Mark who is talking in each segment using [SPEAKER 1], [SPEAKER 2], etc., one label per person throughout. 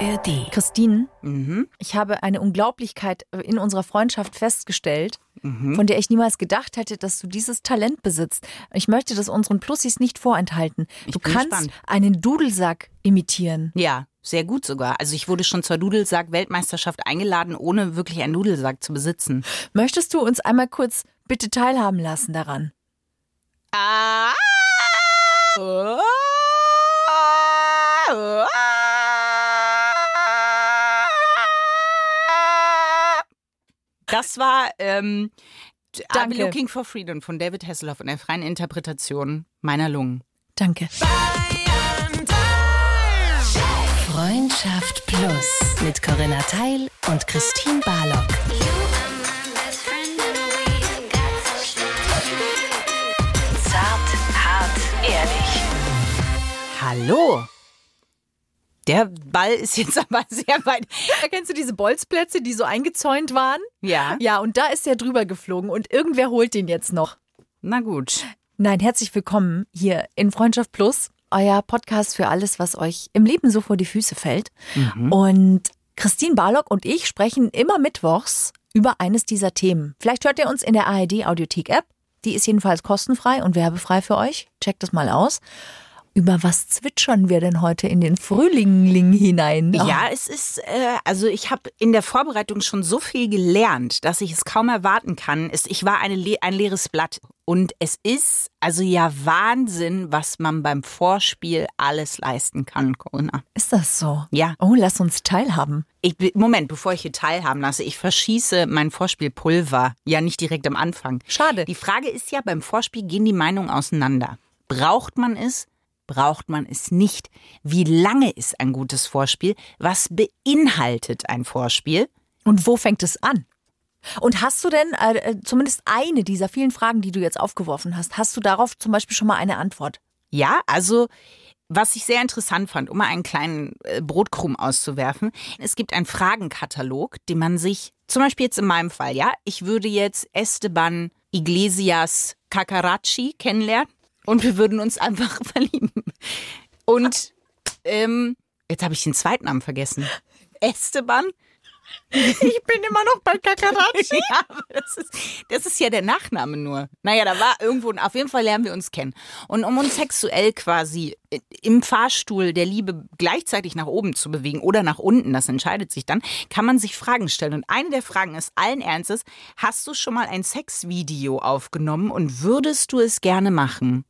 [SPEAKER 1] ARD.
[SPEAKER 2] Christine,
[SPEAKER 3] Mhm.
[SPEAKER 2] ich habe eine Unglaublichkeit in unserer Freundschaft festgestellt, von der ich niemals gedacht hätte, dass du dieses Talent besitzt. Ich möchte das unseren Plussis nicht vorenthalten.
[SPEAKER 3] Ich
[SPEAKER 2] du kannst
[SPEAKER 3] gespannt.
[SPEAKER 2] einen Dudelsack imitieren.
[SPEAKER 3] Ja, sehr gut sogar. Also ich wurde schon zur Dudelsack-Weltmeisterschaft eingeladen, ohne wirklich einen Dudelsack zu besitzen.
[SPEAKER 2] Möchtest du uns einmal kurz bitte teilhaben lassen daran?
[SPEAKER 3] Ah! Oh! Das war ähm,
[SPEAKER 2] Danke.
[SPEAKER 3] be Looking for Freedom von David Hasselhoff in der freien Interpretation meiner Lungen.
[SPEAKER 2] Danke.
[SPEAKER 1] Freundschaft Plus mit Corinna Teil und Christine Barlock. Zart, hart, ehrlich.
[SPEAKER 3] Hallo! Der Ball ist jetzt aber sehr weit.
[SPEAKER 2] Erkennst du diese Bolzplätze, die so eingezäunt waren?
[SPEAKER 3] Ja,
[SPEAKER 2] Ja, und da ist er drüber geflogen und irgendwer holt den jetzt noch.
[SPEAKER 3] na gut.
[SPEAKER 2] Nein, herzlich willkommen hier in Freundschaft Plus, euer Podcast für alles, was euch im Leben so vor die Füße fällt. Und Christine Barlock und ich sprechen immer mittwochs über eines dieser Themen. Vielleicht hört ihr uns in der ARD Audiothek App. Die ist jedenfalls kostenfrei und werbefrei für euch. Checkt das mal aus. Über was zwitschern wir denn heute in den Frühlingling hinein?
[SPEAKER 3] Ja, es ist, äh, also ich habe in der Vorbereitung schon so viel gelernt, dass ich es kaum erwarten kann. Es, ich war eine, ein leeres Blatt. Und es ist also ja Wahnsinn, was man beim Vorspiel alles leisten kann, Corona.
[SPEAKER 2] Ist das so?
[SPEAKER 3] Ja.
[SPEAKER 2] Oh, lass uns teilhaben.
[SPEAKER 3] Ich, Moment, bevor ich hier teilhaben lasse, ich verschieße mein Vorspielpulver. Ja, nicht direkt am Anfang.
[SPEAKER 2] Schade.
[SPEAKER 3] Die Frage ist ja, beim Vorspiel gehen die Meinungen auseinander. Braucht man es? Braucht man es nicht? Wie lange ist ein gutes Vorspiel? Was beinhaltet ein Vorspiel?
[SPEAKER 2] Und wo fängt es an? Und hast du denn äh, äh, zumindest eine dieser vielen Fragen, die du jetzt aufgeworfen hast, hast du darauf zum Beispiel schon mal eine Antwort?
[SPEAKER 3] Ja, also was ich sehr interessant fand, um mal einen kleinen äh, Brotkrumm auszuwerfen, es gibt einen Fragenkatalog, den man sich, zum Beispiel jetzt in meinem Fall, ja, ich würde jetzt Esteban Iglesias Cacaracci kennenlernen und wir würden uns einfach verlieben. Und ähm, jetzt habe ich den zweiten Namen vergessen. Esteban?
[SPEAKER 2] Ich bin immer noch bei Kakarachi.
[SPEAKER 3] Ja, das ist, das ist ja der Nachname nur. Naja, da war irgendwo, auf jeden Fall lernen wir uns kennen. Und um uns sexuell quasi im Fahrstuhl der Liebe gleichzeitig nach oben zu bewegen oder nach unten, das entscheidet sich dann, kann man sich Fragen stellen. Und eine der Fragen ist allen Ernstes, hast du schon mal ein Sexvideo aufgenommen und würdest du es gerne machen?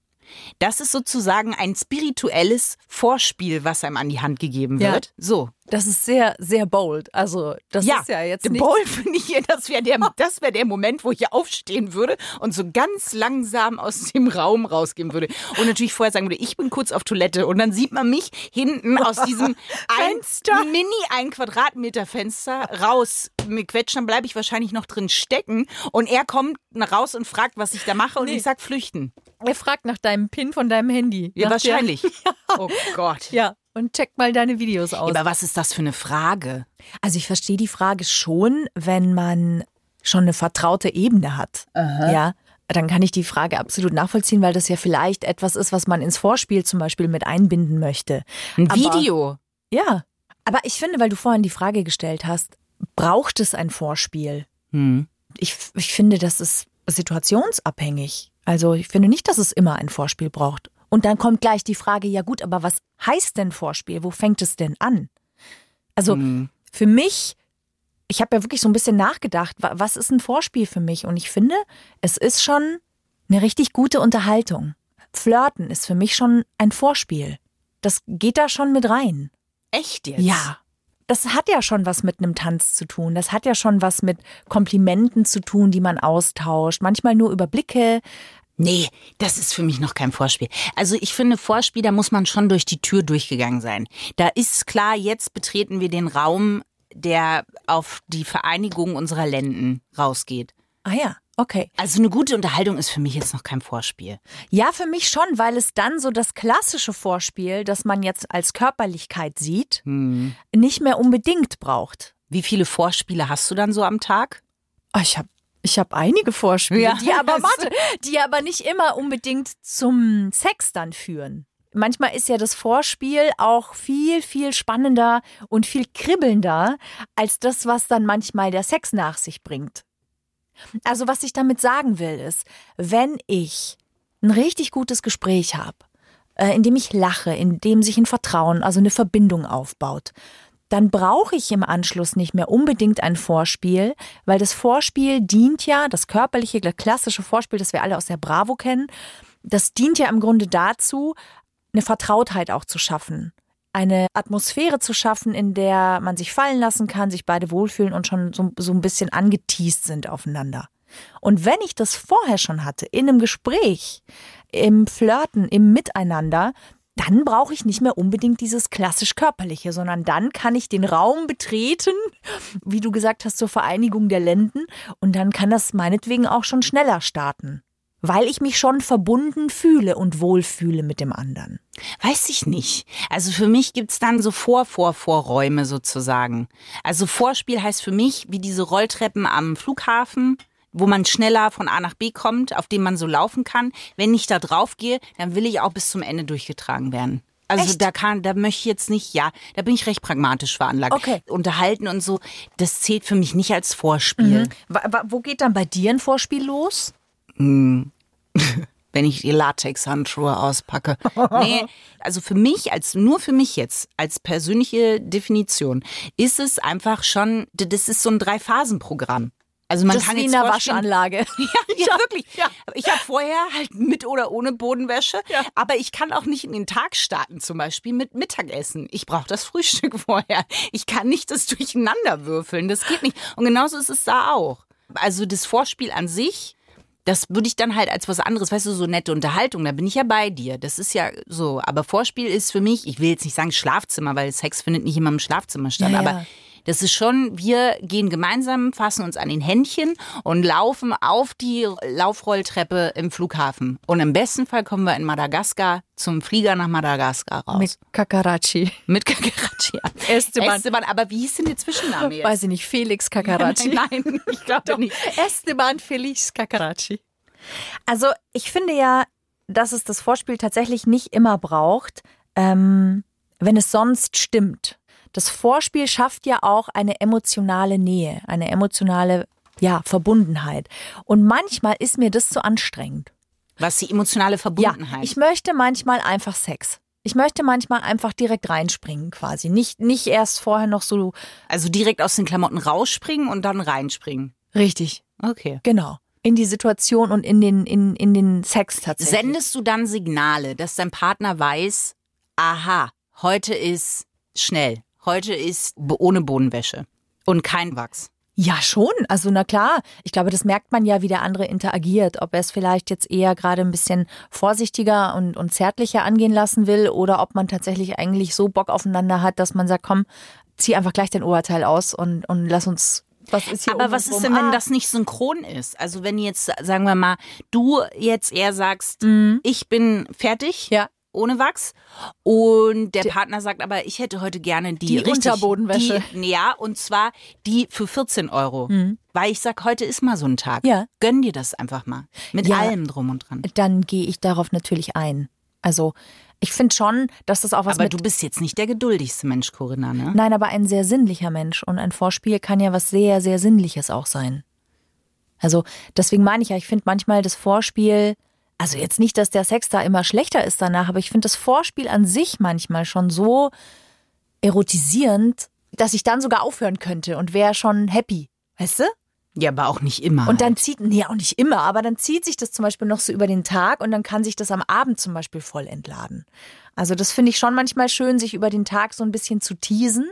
[SPEAKER 3] Das ist sozusagen ein spirituelles Vorspiel, was einem an die Hand gegeben
[SPEAKER 2] Ja.
[SPEAKER 3] wird. So.
[SPEAKER 2] Das ist sehr, sehr bold. Also, das ist ja jetzt nicht.
[SPEAKER 3] Bowl finde ich, hier, das wäre der, das wär der Moment, wo ich hier aufstehen würde und so ganz langsam aus dem Raum rausgehen würde. Und natürlich vorher sagen würde, ich bin kurz auf Toilette. Und dann sieht man mich hinten aus diesem ein. Mini ein Quadratmeter Fenster raus mit quetschen, dann bleibe ich wahrscheinlich noch drin stecken. Und er kommt raus und fragt, was ich da mache. Und
[SPEAKER 2] Nee.
[SPEAKER 3] ich sag flüchten.
[SPEAKER 2] Er fragt nach deinem PIN von deinem Handy.
[SPEAKER 3] Ja, wahrscheinlich. Oh Gott.
[SPEAKER 2] Ja, und check mal deine Videos aus.
[SPEAKER 3] Aber was ist das für eine Frage?
[SPEAKER 2] Also ich verstehe die Frage schon, wenn man schon eine vertraute Ebene hat. Ja, dann kann ich die Frage absolut nachvollziehen, weil das ja vielleicht etwas ist, was man ins Vorspiel zum Beispiel mit einbinden möchte.
[SPEAKER 3] Ein
[SPEAKER 2] Aber-
[SPEAKER 3] Video.
[SPEAKER 2] Ja, aber ich finde, weil du vorhin die Frage gestellt hast, braucht es ein Vorspiel?
[SPEAKER 3] Hm.
[SPEAKER 2] Ich, ich finde, das ist situationsabhängig. Also ich finde nicht, dass es immer ein Vorspiel braucht. Und dann kommt gleich die Frage, ja gut, aber was heißt denn Vorspiel? Wo fängt es denn an? Also für mich, ich habe ja wirklich so ein bisschen nachgedacht, wa- was ist ein Vorspiel für mich? Und ich finde, es ist schon eine richtig gute Unterhaltung. Flirten ist für mich schon ein Vorspiel. Das geht da schon mit rein.
[SPEAKER 3] Echt jetzt?
[SPEAKER 2] Ja. Das hat ja schon was mit einem Tanz zu tun. Das hat ja schon was mit Komplimenten zu tun, die man austauscht. Manchmal nur über Blicke.
[SPEAKER 3] Nee, das ist für mich noch kein Vorspiel. Also ich finde, Vorspiel, da muss man schon durch die Tür durchgegangen sein. Da ist klar, jetzt betreten wir den Raum, der auf die Vereinigung unserer Lenden rausgeht.
[SPEAKER 2] Ah ja, okay.
[SPEAKER 3] Also eine gute Unterhaltung ist für mich jetzt noch kein Vorspiel.
[SPEAKER 2] Ja, für mich schon, weil es dann so das klassische Vorspiel, das man jetzt als Körperlichkeit sieht, nicht mehr unbedingt braucht.
[SPEAKER 3] Wie viele Vorspiele hast du dann so am Tag?
[SPEAKER 2] Oh, ich habe ich hab einige Vorspiele,
[SPEAKER 3] Ja.
[SPEAKER 2] die aber warte, die aber nicht immer unbedingt zum Sex dann führen. manchmal ist ja das Vorspiel auch viel, viel spannender und viel kribbelnder als das, was dann manchmal der Sex nach sich bringt. Also was ich damit sagen will, ist, wenn ich ein richtig gutes Gespräch habe, äh, in dem ich lache, in dem sich ein Vertrauen, also eine Verbindung aufbaut, dann brauche ich im Anschluss nicht mehr unbedingt ein Vorspiel, weil das Vorspiel dient ja, das körperliche, klassische Vorspiel, das wir alle aus der Bravo kennen, das dient ja im Grunde dazu, eine Vertrautheit auch zu schaffen. Eine Atmosphäre zu schaffen, in der man sich fallen lassen kann, sich beide wohlfühlen und schon so, so ein bisschen angeteased sind aufeinander. Und wenn ich das vorher schon hatte, in einem Gespräch, im Flirten, im Miteinander, dann brauche ich nicht mehr unbedingt dieses klassisch körperliche, sondern dann kann ich den Raum betreten, wie du gesagt hast, zur Vereinigung der Lenden und dann kann das meinetwegen auch schon schneller starten. Weil ich mich schon verbunden fühle und wohlfühle mit dem anderen.
[SPEAKER 3] Weiß ich nicht. Also für mich gibt's dann so Vor-Vor-Vorräume sozusagen. Also Vorspiel heißt für mich wie diese Rolltreppen am Flughafen, wo man schneller von A nach B kommt, auf dem man so laufen kann. Wenn ich da drauf gehe, dann will ich auch bis zum Ende durchgetragen werden. Also
[SPEAKER 2] Echt?
[SPEAKER 3] da kann, da möchte ich jetzt nicht, ja, da bin ich recht pragmatisch veranlagt.
[SPEAKER 2] Okay.
[SPEAKER 3] Unterhalten und so, das zählt für mich nicht als Vorspiel.
[SPEAKER 2] Wa- Wo geht dann bei dir ein Vorspiel los?
[SPEAKER 3] wenn ich die Latex-Handschuhe auspacke. Nee, also für mich, als nur für mich jetzt, als persönliche Definition, ist es einfach schon, das ist so ein Drei-Phasen-Programm. Also man
[SPEAKER 2] das
[SPEAKER 3] kann
[SPEAKER 2] wie in
[SPEAKER 3] jetzt
[SPEAKER 2] einer
[SPEAKER 3] vorstellen-
[SPEAKER 2] Waschanlage.
[SPEAKER 3] Ja, ja, wirklich. Ich habe vorher halt mit oder ohne Bodenwäsche, aber ich kann auch nicht in den Tag starten, zum Beispiel mit Mittagessen. Ich brauche das Frühstück vorher. Ich kann nicht das durcheinander würfeln. Das geht nicht. Und genauso ist es da auch. Also das Vorspiel an sich, das würde ich dann halt als was anderes, weißt du, so nette Unterhaltung, da bin ich ja bei dir. Das ist ja so. Aber Vorspiel ist für mich, ich will jetzt nicht sagen Schlafzimmer, weil Sex findet nicht immer im Schlafzimmer statt,
[SPEAKER 2] Ja, ja.
[SPEAKER 3] aber das ist schon, wir gehen gemeinsam, fassen uns an den Händchen und laufen auf die Laufrolltreppe im Flughafen. Und im besten Fall kommen wir in Madagaskar zum Flieger nach Madagaskar raus.
[SPEAKER 2] Mit Kakarachi.
[SPEAKER 3] Mit Kakarachi.
[SPEAKER 2] Esteban.
[SPEAKER 3] Esteban, aber wie hieß denn der Zwischenname jetzt?
[SPEAKER 2] Weiß ich nicht, Felix Kakarachi.
[SPEAKER 3] Nein, nein, ich glaube nicht.
[SPEAKER 2] Esteban Felix Kakarachi. Also ich finde ja, dass es das Vorspiel tatsächlich nicht immer braucht, ähm, wenn es sonst stimmt. Das Vorspiel schafft ja auch eine emotionale Nähe, eine emotionale ja, Verbundenheit. Und manchmal ist mir das zu anstrengend.
[SPEAKER 3] Was die emotionale
[SPEAKER 2] Ja,
[SPEAKER 3] Verbundenheit.
[SPEAKER 2] ich möchte manchmal einfach Sex. Ich möchte manchmal einfach direkt reinspringen quasi. Nicht, nicht erst vorher noch so
[SPEAKER 3] also direkt aus den Klamotten rausspringen und dann reinspringen.
[SPEAKER 2] richtig.
[SPEAKER 3] Okay.
[SPEAKER 2] Genau. In die Situation und in den, in, in den Sex tatsächlich.
[SPEAKER 3] Sendest du dann Signale, dass dein Partner weiß, aha, heute ist schnell, heute ist ohne Bodenwäsche und kein Wachs.
[SPEAKER 2] Ja, schon. Also, na klar. Ich glaube, das merkt man ja, wie der andere interagiert. Ob er es vielleicht jetzt eher gerade ein bisschen vorsichtiger und, und zärtlicher angehen lassen will oder ob man tatsächlich eigentlich so Bock aufeinander hat, dass man sagt, komm, zieh einfach gleich dein Oberteil aus und, und lass uns, was ist hier
[SPEAKER 3] Aber was ist denn, wenn
[SPEAKER 2] Ah,
[SPEAKER 3] das nicht synchron ist? Also wenn jetzt, sagen wir mal, du jetzt eher sagst, ich bin fertig.
[SPEAKER 2] Mhm. Ja.
[SPEAKER 3] Ohne Wachs. Und der Partner sagt aber, ich hätte heute gerne die,
[SPEAKER 2] Die
[SPEAKER 3] richtig,
[SPEAKER 2] Unterbodenwäsche.
[SPEAKER 3] Die, ja, und zwar die für 14 Euro. Weil ich sag, heute ist mal so ein Tag.
[SPEAKER 2] Mhm. Ja.
[SPEAKER 3] Gönn dir das einfach mal. Mit
[SPEAKER 2] Ja.
[SPEAKER 3] allem drum und dran.
[SPEAKER 2] Dann gehe ich darauf natürlich ein. Also, ich finde schon, dass das auch was
[SPEAKER 3] Aber du bist jetzt nicht der geduldigste Mensch, Corinna, ne?
[SPEAKER 2] Nein, aber ein sehr sinnlicher Mensch. Und ein Vorspiel kann ja was sehr, sehr Sinnliches auch sein. Also deswegen meine ich ja, ich finde manchmal das Vorspiel, also jetzt nicht, dass der Sex da immer schlechter ist danach, aber ich finde das Vorspiel an sich manchmal schon so erotisierend, dass ich dann sogar aufhören könnte und wäre schon happy. Weißt du?
[SPEAKER 3] Ja, aber auch nicht immer.
[SPEAKER 2] Und dann zieht, nee, auch nicht immer, aber dann zieht sich das zum Beispiel noch so über den Tag und dann kann sich das am Abend zum Beispiel voll entladen. Also das finde ich schon manchmal schön, sich über den Tag so ein bisschen zu teasen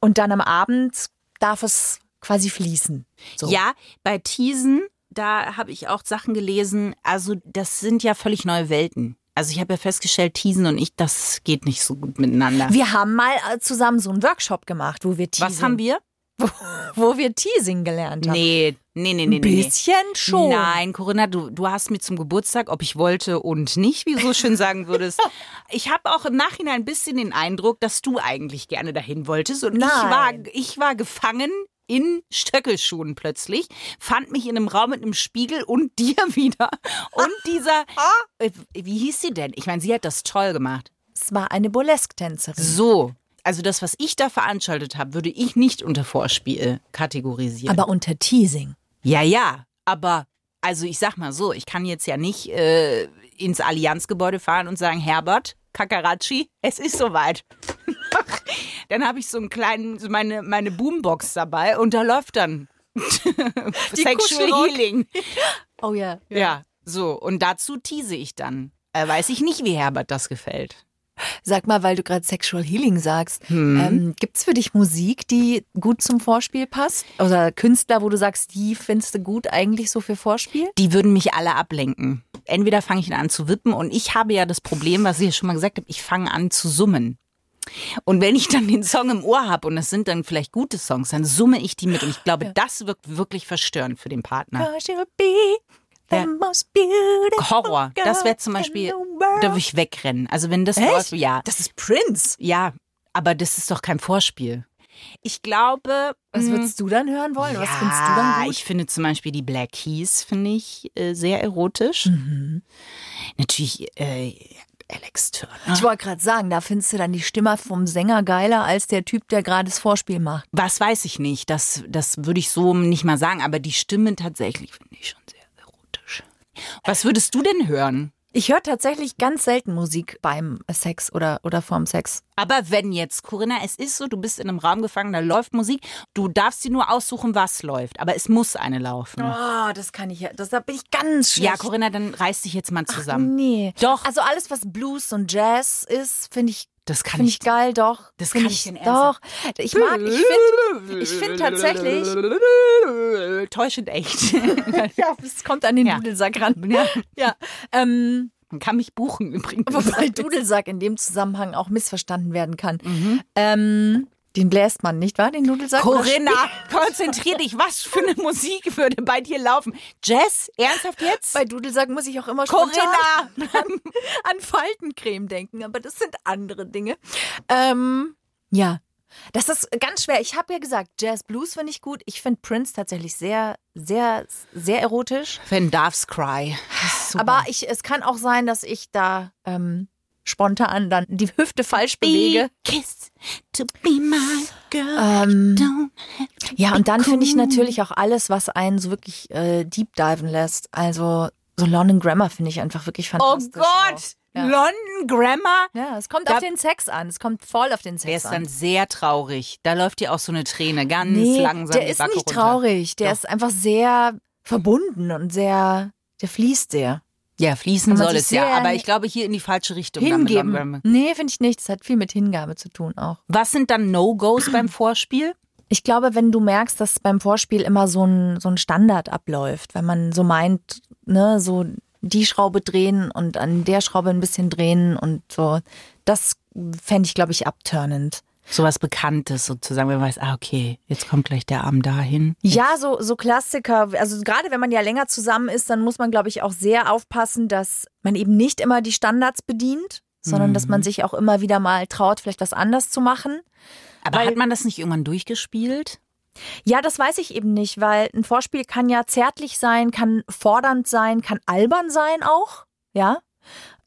[SPEAKER 2] und dann am Abend darf es quasi fließen. So.
[SPEAKER 3] Ja, bei Teasen, da habe ich auch Sachen gelesen. Also, das sind ja völlig neue Welten. Also, ich habe ja festgestellt, Teasen und ich, das geht nicht so gut miteinander.
[SPEAKER 2] Wir haben mal äh, zusammen so einen Workshop gemacht, wo wir Teasing,
[SPEAKER 3] Was haben wir?
[SPEAKER 2] Wo, wo wir Teasing gelernt haben.
[SPEAKER 3] Nee, nee, nee, nee,
[SPEAKER 2] Ein
[SPEAKER 3] nee. nee.
[SPEAKER 2] bisschen schon.
[SPEAKER 3] Nein, Corinna, du, du hast mir zum Geburtstag, ob ich wollte und nicht, wie du so schön sagen würdest. Ich habe auch im Nachhinein ein bisschen den Eindruck, dass du eigentlich gerne dahin wolltest. Und ich
[SPEAKER 2] Nein.
[SPEAKER 3] war, ich war gefangen in Stöckelschuhen plötzlich, fand mich in einem Raum mit einem Spiegel und dir wieder. Und dieser, äh, wie hieß sie denn? Ich meine, sie hat das toll gemacht.
[SPEAKER 2] Es war eine Burlesque-Tänzerin.
[SPEAKER 3] So. Also das, was ich da veranstaltet habe, würde ich nicht unter Vorspiel kategorisieren.
[SPEAKER 2] Aber unter Teasing.
[SPEAKER 3] ja, ja, aber also ich sag mal so, ich kann jetzt ja nicht äh, ins Allianzgebäude fahren und sagen, Herbert, Kakarachi, es ist soweit. dann habe ich so einen kleinen, so meine, meine Boombox dabei und da läuft dann Sexual. Healing.
[SPEAKER 2] Oh ja.
[SPEAKER 3] Ja. so. Und dazu tease ich dann. Äh, weiß ich nicht, wie Herbert das gefällt.
[SPEAKER 2] Sag mal, weil du gerade Sexual Healing sagst, ähm, gibt's für dich Musik, die gut zum Vorspiel passt? Oder Künstler, wo du sagst, die findest du gut eigentlich so für Vorspiel?
[SPEAKER 3] Die würden mich alle ablenken. Entweder fange ich an zu wippen und ich habe ja das Problem, was ich ja schon mal gesagt habe, ich fange an zu summen. Und wenn ich dann den Song im Ohr habe und es sind dann vielleicht gute Songs, dann summe ich die mit und ich glaube, das wirkt wirklich verstörend für den Partner. Ja. Horror, das wäre zum Beispiel, da würde ich wegrennen. Also wenn das läuft, ja.
[SPEAKER 2] Das ist Prince.
[SPEAKER 3] Ja, aber das ist doch kein Vorspiel. Ich glaube.
[SPEAKER 2] Was
[SPEAKER 3] mh,
[SPEAKER 2] würdest du dann hören wollen? Was
[SPEAKER 3] ja,
[SPEAKER 2] findest du dann gut?
[SPEAKER 3] Ich finde zum Beispiel die Black Keys, finde ich äh, sehr erotisch.
[SPEAKER 2] Mhm.
[SPEAKER 3] Natürlich äh, Alex Turner.
[SPEAKER 2] Ich wollte gerade sagen, da findest du dann die Stimme vom Sänger geiler als der Typ, der gerade das Vorspiel macht.
[SPEAKER 3] Was weiß ich nicht, das, das würde ich so nicht mal sagen, aber die Stimme tatsächlich finde ich schon sehr erotisch. Was würdest du denn hören?
[SPEAKER 2] Ich höre tatsächlich ganz selten Musik beim Sex oder, oder vorm Sex.
[SPEAKER 3] Aber wenn jetzt, Corinna, es ist so, du bist in einem Raum gefangen, da läuft Musik, du darfst dir nur aussuchen, was läuft, aber es muss eine laufen.
[SPEAKER 2] Oh, das kann ich ja. Das, da bin ich ganz schlecht.
[SPEAKER 3] ja, Corinna, dann reiß dich jetzt mal zusammen.
[SPEAKER 2] Nee.
[SPEAKER 3] Doch.
[SPEAKER 2] Also alles, was Blues und Jazz ist, finde ich,
[SPEAKER 3] Das kann
[SPEAKER 2] finde
[SPEAKER 3] ich
[SPEAKER 2] ich geil, doch.
[SPEAKER 3] Das
[SPEAKER 2] Find
[SPEAKER 3] kann ich denn
[SPEAKER 2] Doch. Ich mag, ich finde ich find tatsächlich.
[SPEAKER 3] Täuschend echt.
[SPEAKER 2] Ja, es kommt an den
[SPEAKER 3] Ja.
[SPEAKER 2] Dudelsack ran.
[SPEAKER 3] Ja.
[SPEAKER 2] Ja. Ähm,
[SPEAKER 3] Man kann mich buchen übrigens.
[SPEAKER 2] wobei Dudelsack in dem Zusammenhang auch missverstanden werden kann.
[SPEAKER 3] Mhm.
[SPEAKER 2] Ähm, den bläst man, nicht wahr? Den Dudelsack?
[SPEAKER 3] Corinna, konzentrier dich. Was für eine Musik würde bei dir laufen? Jazz? Ernsthaft jetzt?
[SPEAKER 2] Bei Dudelsack muss ich auch immer
[SPEAKER 3] Corinna!
[SPEAKER 2] spontan an Faltencreme denken, aber das sind andere Dinge. Ähm, ja, das ist ganz schwer. Ich habe ja gesagt, Jazz Blues finde ich gut. Ich finde Prince tatsächlich sehr, sehr, sehr erotisch.
[SPEAKER 3] Wenn Doves Cry.
[SPEAKER 2] Aber ich, es kann auch sein, dass ich da ähm, spontan dann die Hüfte falsch bewege.
[SPEAKER 3] Be kissed to be my girl.
[SPEAKER 2] Ähm, Ja, und dann finde ich natürlich auch alles, was einen so wirklich äh, deep diven lässt. Also so London Grammar finde ich einfach wirklich
[SPEAKER 3] Oh
[SPEAKER 2] fantastisch.
[SPEAKER 3] Gott!
[SPEAKER 2] auch. Ja.
[SPEAKER 3] London Grammar?
[SPEAKER 2] Ja, es kommt
[SPEAKER 3] Da-
[SPEAKER 2] auf den Sex an. Es kommt voll auf den
[SPEAKER 3] Der
[SPEAKER 2] Sex
[SPEAKER 3] ist dann
[SPEAKER 2] an.
[SPEAKER 3] sehr traurig. Da läuft dir auch so eine Träne ganz
[SPEAKER 2] Nee,
[SPEAKER 3] langsam
[SPEAKER 2] der ist nicht
[SPEAKER 3] runter.
[SPEAKER 2] traurig. Der
[SPEAKER 3] Doch.
[SPEAKER 2] ist einfach sehr verbunden und sehr, der fließt sehr.
[SPEAKER 3] Ja, fließen soll es ja. Aber ich glaube hier in die falsche Richtung.
[SPEAKER 2] Hingeben. Nee, finde ich nicht. Das hat viel mit Hingabe zu tun auch.
[SPEAKER 3] Was sind dann No-Gos beim Vorspiel?
[SPEAKER 2] Ich glaube, wenn du merkst, dass beim Vorspiel immer so ein, so ein Standard abläuft, wenn man so meint, ne, so die Schraube drehen und an der Schraube ein bisschen drehen und so, das fände ich, glaube ich, abturnend.
[SPEAKER 3] Sowas Bekanntes sozusagen, wenn man weiß, ah, okay, jetzt kommt gleich der Arm dahin.
[SPEAKER 2] Ja, so, so Klassiker. Also gerade wenn man ja länger zusammen ist, dann muss man, glaube ich, auch sehr aufpassen, dass man eben nicht immer die Standards bedient, sondern dass man sich auch immer wieder mal traut, vielleicht was anders zu machen.
[SPEAKER 3] Aber
[SPEAKER 2] Weil-
[SPEAKER 3] hat man das nicht irgendwann durchgespielt?
[SPEAKER 2] Ja, das weiß ich eben nicht, weil ein Vorspiel kann ja zärtlich sein, kann fordernd sein, kann albern sein auch. Ja.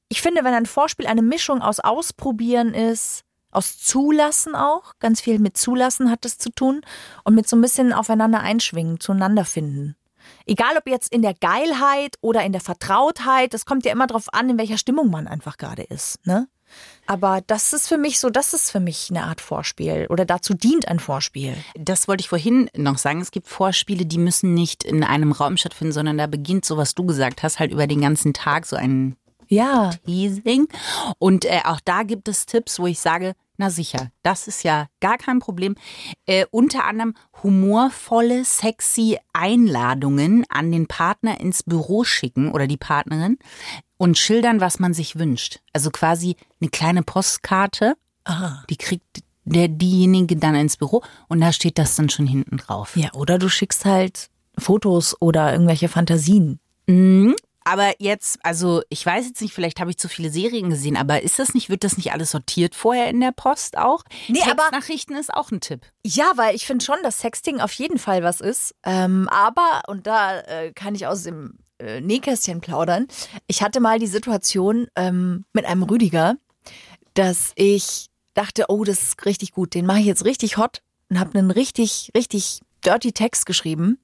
[SPEAKER 2] Ich finde, wenn ein Vorspiel eine Mischung aus Ausprobieren ist, aus Zulassen auch, ganz viel mit Zulassen hat es zu tun und mit so ein bisschen aufeinander einschwingen, zueinander finden. Egal ob jetzt in der Geilheit oder in der Vertrautheit, das kommt ja immer drauf an, in welcher Stimmung man einfach gerade ist, ne? Aber das ist für mich so, das ist für mich eine Art Vorspiel oder dazu dient ein Vorspiel.
[SPEAKER 3] Das wollte ich vorhin noch sagen. Es gibt Vorspiele, die müssen nicht in einem Raum stattfinden, sondern da beginnt so, was du gesagt hast, halt über den ganzen Tag so ein
[SPEAKER 2] Ja,
[SPEAKER 3] Teasing. Und äh, auch da gibt es Tipps, wo ich sage, na sicher, das ist ja gar kein Problem. Äh, unter anderem humorvolle, sexy Einladungen an den Partner ins Büro schicken oder die Partnerin und schildern, was man sich wünscht. Also quasi eine kleine Postkarte,
[SPEAKER 2] Aha.
[SPEAKER 3] die kriegt der diejenige dann ins Büro und da steht das dann schon hinten drauf.
[SPEAKER 2] Ja, oder du schickst halt Fotos oder irgendwelche Fantasien.
[SPEAKER 3] Mhm. Aber jetzt, also ich weiß jetzt nicht, vielleicht habe ich zu viele Serien gesehen, aber ist das nicht, wird das nicht alles sortiert vorher in der Post auch?
[SPEAKER 2] Nee, aber-
[SPEAKER 3] Textnachrichten ist auch ein Tipp.
[SPEAKER 2] Ja, weil ich finde schon, dass Sexting auf jeden Fall was ist. Ähm, aber, und da äh, kann ich aus dem äh, Nähkästchen plaudern, ich hatte mal die Situation ähm, mit einem Rüdiger, dass ich dachte, oh, das ist richtig gut, den mache ich jetzt richtig hot und habe einen richtig, richtig dirty Text geschrieben.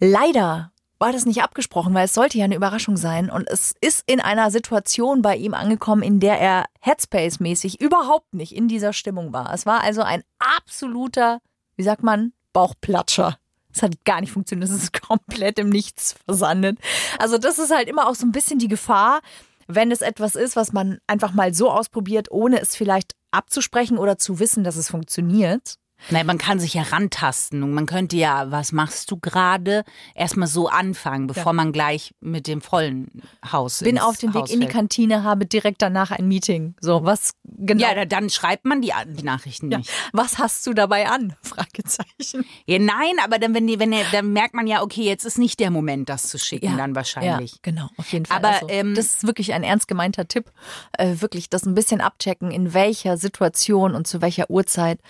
[SPEAKER 2] Leider war das nicht abgesprochen, weil es sollte ja eine Überraschung sein. Und es ist in einer Situation bei ihm angekommen, in der er Headspace-mäßig überhaupt nicht in dieser Stimmung war. Es war also ein absoluter, wie sagt man, Bauchplatscher. Es hat gar nicht funktioniert, es ist komplett im Nichts versandet. Also das ist halt immer auch so ein bisschen die Gefahr, wenn es etwas ist, was man einfach mal so ausprobiert, ohne es vielleicht abzusprechen oder zu wissen, dass es funktioniert.
[SPEAKER 3] Nein, man kann sich ja rantasten und man könnte ja, was machst du gerade, erstmal so anfangen, bevor man gleich mit dem vollen Haus
[SPEAKER 2] Bin auf dem Weg
[SPEAKER 3] Haus
[SPEAKER 2] in die. Kantine, habe direkt danach ein Meeting. So, was genau?
[SPEAKER 3] Ja, da- dann schreibt man die, Nachrichten
[SPEAKER 2] Ja.
[SPEAKER 3] nicht.
[SPEAKER 2] Was hast du dabei an? Fragezeichen.
[SPEAKER 3] Ja, nein, aber dann, wenn die, wenn er, dann merkt man ja, okay, jetzt ist nicht der Moment, das zu schicken, dann wahrscheinlich.
[SPEAKER 2] Ja, genau, auf jeden Fall.
[SPEAKER 3] Aber,
[SPEAKER 2] also,
[SPEAKER 3] ähm,
[SPEAKER 2] das ist wirklich ein ernst gemeinter Tipp. Äh, wirklich das ein bisschen abchecken, in welcher Situation und zu welcher Uhrzeit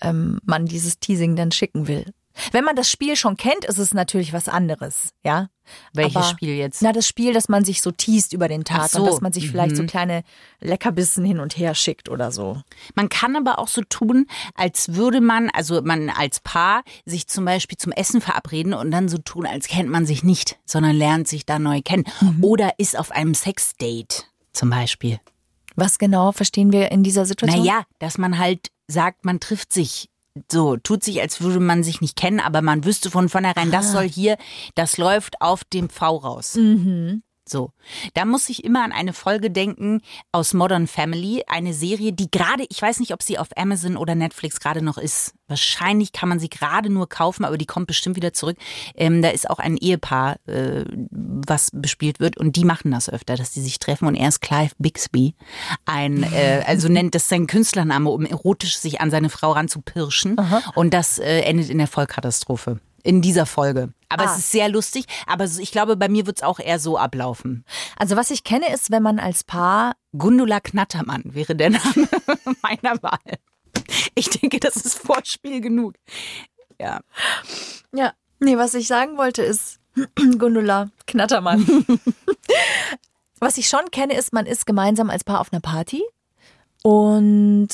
[SPEAKER 2] ähm, man dieses Teasing dann schicken will. Wenn man das Spiel schon kennt, ist es natürlich was anderes, ja.
[SPEAKER 3] Welches
[SPEAKER 2] Aber-
[SPEAKER 3] Spiel jetzt?
[SPEAKER 2] Na, das Spiel, dass man sich so teast über den Tag
[SPEAKER 3] so,
[SPEAKER 2] und dass man sich vielleicht so
[SPEAKER 3] mhm.
[SPEAKER 2] kleine Leckerbissen hin und her schickt oder so.
[SPEAKER 3] Man kann aber auch so tun, als würde man, also man als Paar, sich zum Beispiel zum Essen verabreden und dann so tun, als kennt man sich nicht, sondern lernt sich da neu kennen. Oder ist auf einem Sexdate zum Beispiel.
[SPEAKER 2] Was genau verstehen wir in dieser Situation?
[SPEAKER 3] Naja, dass man halt sagt, man trifft sich. So, tut sich, als würde man sich nicht kennen, aber man wüsste von vornherein, das soll hier, das läuft auf dem V raus. So, da muss ich immer an eine Folge denken aus Modern Family, eine Serie, die gerade, ich weiß nicht, ob sie auf Amazon oder Netflix gerade noch ist. Wahrscheinlich kann man sie gerade nur kaufen, aber die kommt bestimmt wieder zurück. Ähm, da ist auch ein Ehepaar, äh, was bespielt wird und die machen das öfter, dass die sich treffen und er ist Clive Bixby, ein, äh, also nennt das sein Künstlername, um erotisch sich an seine Frau ranzupirschen und das äh, endet in der Vollkatastrophe. In dieser Folge. Aber
[SPEAKER 2] Ah.
[SPEAKER 3] es ist sehr lustig. Aber ich glaube, bei mir wird es auch eher so ablaufen.
[SPEAKER 2] Also was ich kenne, ist, wenn man als Paar
[SPEAKER 3] Gundula Knattermann wäre der Name meiner Wahl. Ich denke, das ist Vorspiel genug. Ja.
[SPEAKER 2] Ja. Nee, was ich sagen wollte ist, Gundula, Knattermann. was ich schon kenne, ist, man ist gemeinsam als Paar auf einer Party und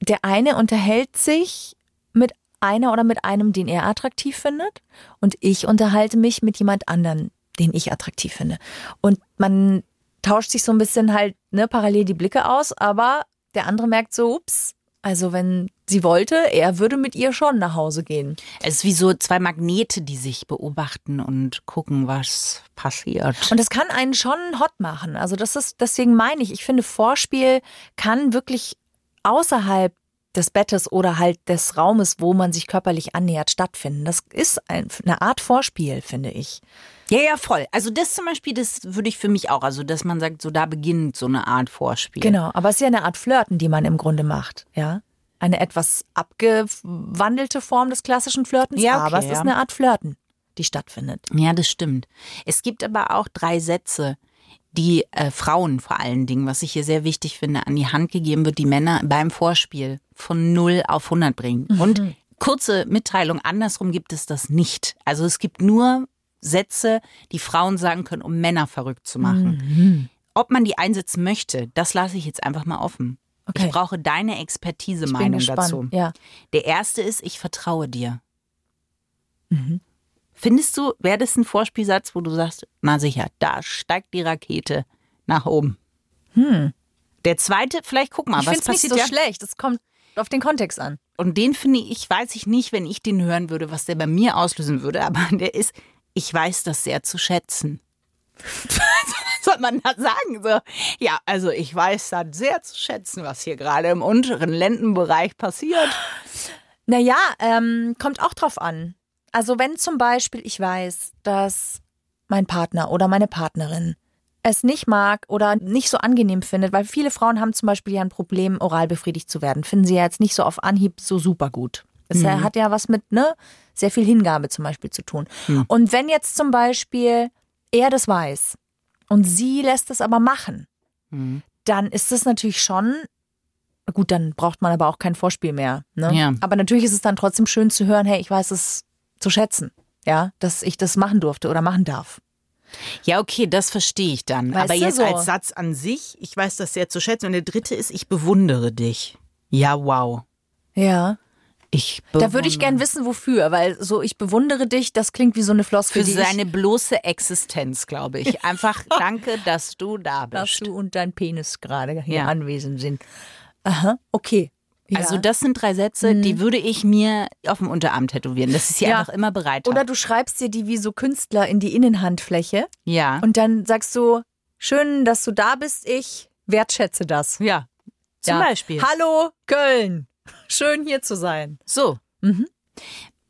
[SPEAKER 2] der eine unterhält sich mit einer oder mit einem, den er attraktiv findet und ich unterhalte mich mit jemand anderen, den ich attraktiv finde. Und man tauscht sich so ein bisschen halt ne, parallel die Blicke aus, aber der andere merkt so, ups, also wenn sie wollte, er würde mit ihr schon nach Hause gehen.
[SPEAKER 3] Es ist wie so zwei Magnete, die sich beobachten und gucken, was passiert.
[SPEAKER 2] Und das kann einen schon hot machen. Also das ist, deswegen meine ich, ich finde, Vorspiel kann wirklich außerhalb des Bettes oder halt des Raumes, wo man sich körperlich annähert, stattfinden. Das ist ein, eine Art Vorspiel, finde ich.
[SPEAKER 3] Ja, ja, voll. Also das zum Beispiel, das würde ich für mich auch, also dass man sagt, so da beginnt so eine Art Vorspiel.
[SPEAKER 2] Genau, aber es ist ja eine Art Flirten, die man im Grunde macht, ja. Eine etwas abgewandelte Form des klassischen Flirtens,
[SPEAKER 3] Ja, okay,
[SPEAKER 2] aber es ist
[SPEAKER 3] ja.
[SPEAKER 2] eine Art Flirten, die stattfindet.
[SPEAKER 3] Ja, das stimmt. Es gibt aber auch drei Sätze, die äh, Frauen vor allen Dingen, was ich hier sehr wichtig finde, an die Hand gegeben wird, die Männer beim Vorspiel von 0 auf 100 bringen. Und kurze Mitteilung, andersrum gibt es das nicht. Also es gibt nur Sätze, die Frauen sagen können, um Männer verrückt zu machen. Ob man die einsetzen möchte, das lasse ich jetzt einfach mal offen.
[SPEAKER 2] Okay.
[SPEAKER 3] Ich brauche deine Expertise,
[SPEAKER 2] Ich bin
[SPEAKER 3] Meinung
[SPEAKER 2] gespannt.
[SPEAKER 3] dazu.
[SPEAKER 2] Ja.
[SPEAKER 3] Der erste ist, ich vertraue dir.
[SPEAKER 2] Mhm.
[SPEAKER 3] Findest du, wäre das ein Vorspielsatz, wo du sagst, na sicher, da steigt die Rakete nach oben? Der zweite, vielleicht guck mal,
[SPEAKER 2] Hm. Ich
[SPEAKER 3] was
[SPEAKER 2] finde es nicht
[SPEAKER 3] passiert
[SPEAKER 2] so
[SPEAKER 3] ja?
[SPEAKER 2] schlecht. Es kommt auf den Kontext an.
[SPEAKER 3] Und den finde ich, weiß ich nicht, wenn ich den hören würde, was der bei mir auslösen würde, aber der ist, ich weiß das sehr zu schätzen. Was soll man da sagen? So, ja, also ich weiß das sehr zu schätzen, was hier gerade im unteren Lendenbereich passiert.
[SPEAKER 2] Naja, ähm, kommt auch drauf an. Also wenn zum Beispiel ich weiß, dass mein Partner oder meine Partnerin es nicht mag oder nicht so angenehm findet, weil viele Frauen haben zum Beispiel ja ein Problem, oral befriedigt zu werden. Finden sie ja jetzt nicht so auf Anhieb so super gut. Es
[SPEAKER 3] Mhm.
[SPEAKER 2] hat ja was mit, ne, sehr viel Hingabe zum Beispiel zu tun. Und wenn jetzt zum Beispiel er das weiß und sie lässt es aber machen,
[SPEAKER 3] Mhm.
[SPEAKER 2] dann ist das natürlich schon, gut, dann braucht man aber auch kein Vorspiel mehr. Ne?
[SPEAKER 3] Ja.
[SPEAKER 2] Aber natürlich ist es dann trotzdem schön zu hören, hey, ich weiß es zu schätzen, ja, dass ich das machen durfte oder machen darf.
[SPEAKER 3] Ja, okay, das verstehe ich dann.
[SPEAKER 2] Weißt
[SPEAKER 3] Aber jetzt
[SPEAKER 2] so?
[SPEAKER 3] als Satz an sich, ich weiß das sehr zu schätzen. Und der dritte ist, ich bewundere dich. Ja, wow.
[SPEAKER 2] Ja.
[SPEAKER 3] Ich
[SPEAKER 2] Da würde ich gern wissen, wofür, weil so ich bewundere dich, das klingt wie so eine Floskel,
[SPEAKER 3] Für seine bloße Existenz, glaube ich. Einfach danke, dass du da
[SPEAKER 2] dass
[SPEAKER 3] bist.
[SPEAKER 2] du und dein Penis gerade hier
[SPEAKER 3] Ja.
[SPEAKER 2] anwesend sind. Aha, okay. Ja.
[SPEAKER 3] Also das sind drei Sätze, die würde ich mir auf dem Unterarm tätowieren. Das ist ja,
[SPEAKER 2] Ja.
[SPEAKER 3] einfach immer bereit.
[SPEAKER 2] Oder du schreibst dir die wie so Künstler in die Innenhandfläche
[SPEAKER 3] ja.
[SPEAKER 2] und dann sagst du, schön, dass du da bist, ich wertschätze das.
[SPEAKER 3] ja. Zum
[SPEAKER 2] ja.
[SPEAKER 3] Beispiel.
[SPEAKER 2] Hallo Köln, schön hier zu sein.
[SPEAKER 3] So.
[SPEAKER 2] Mhm.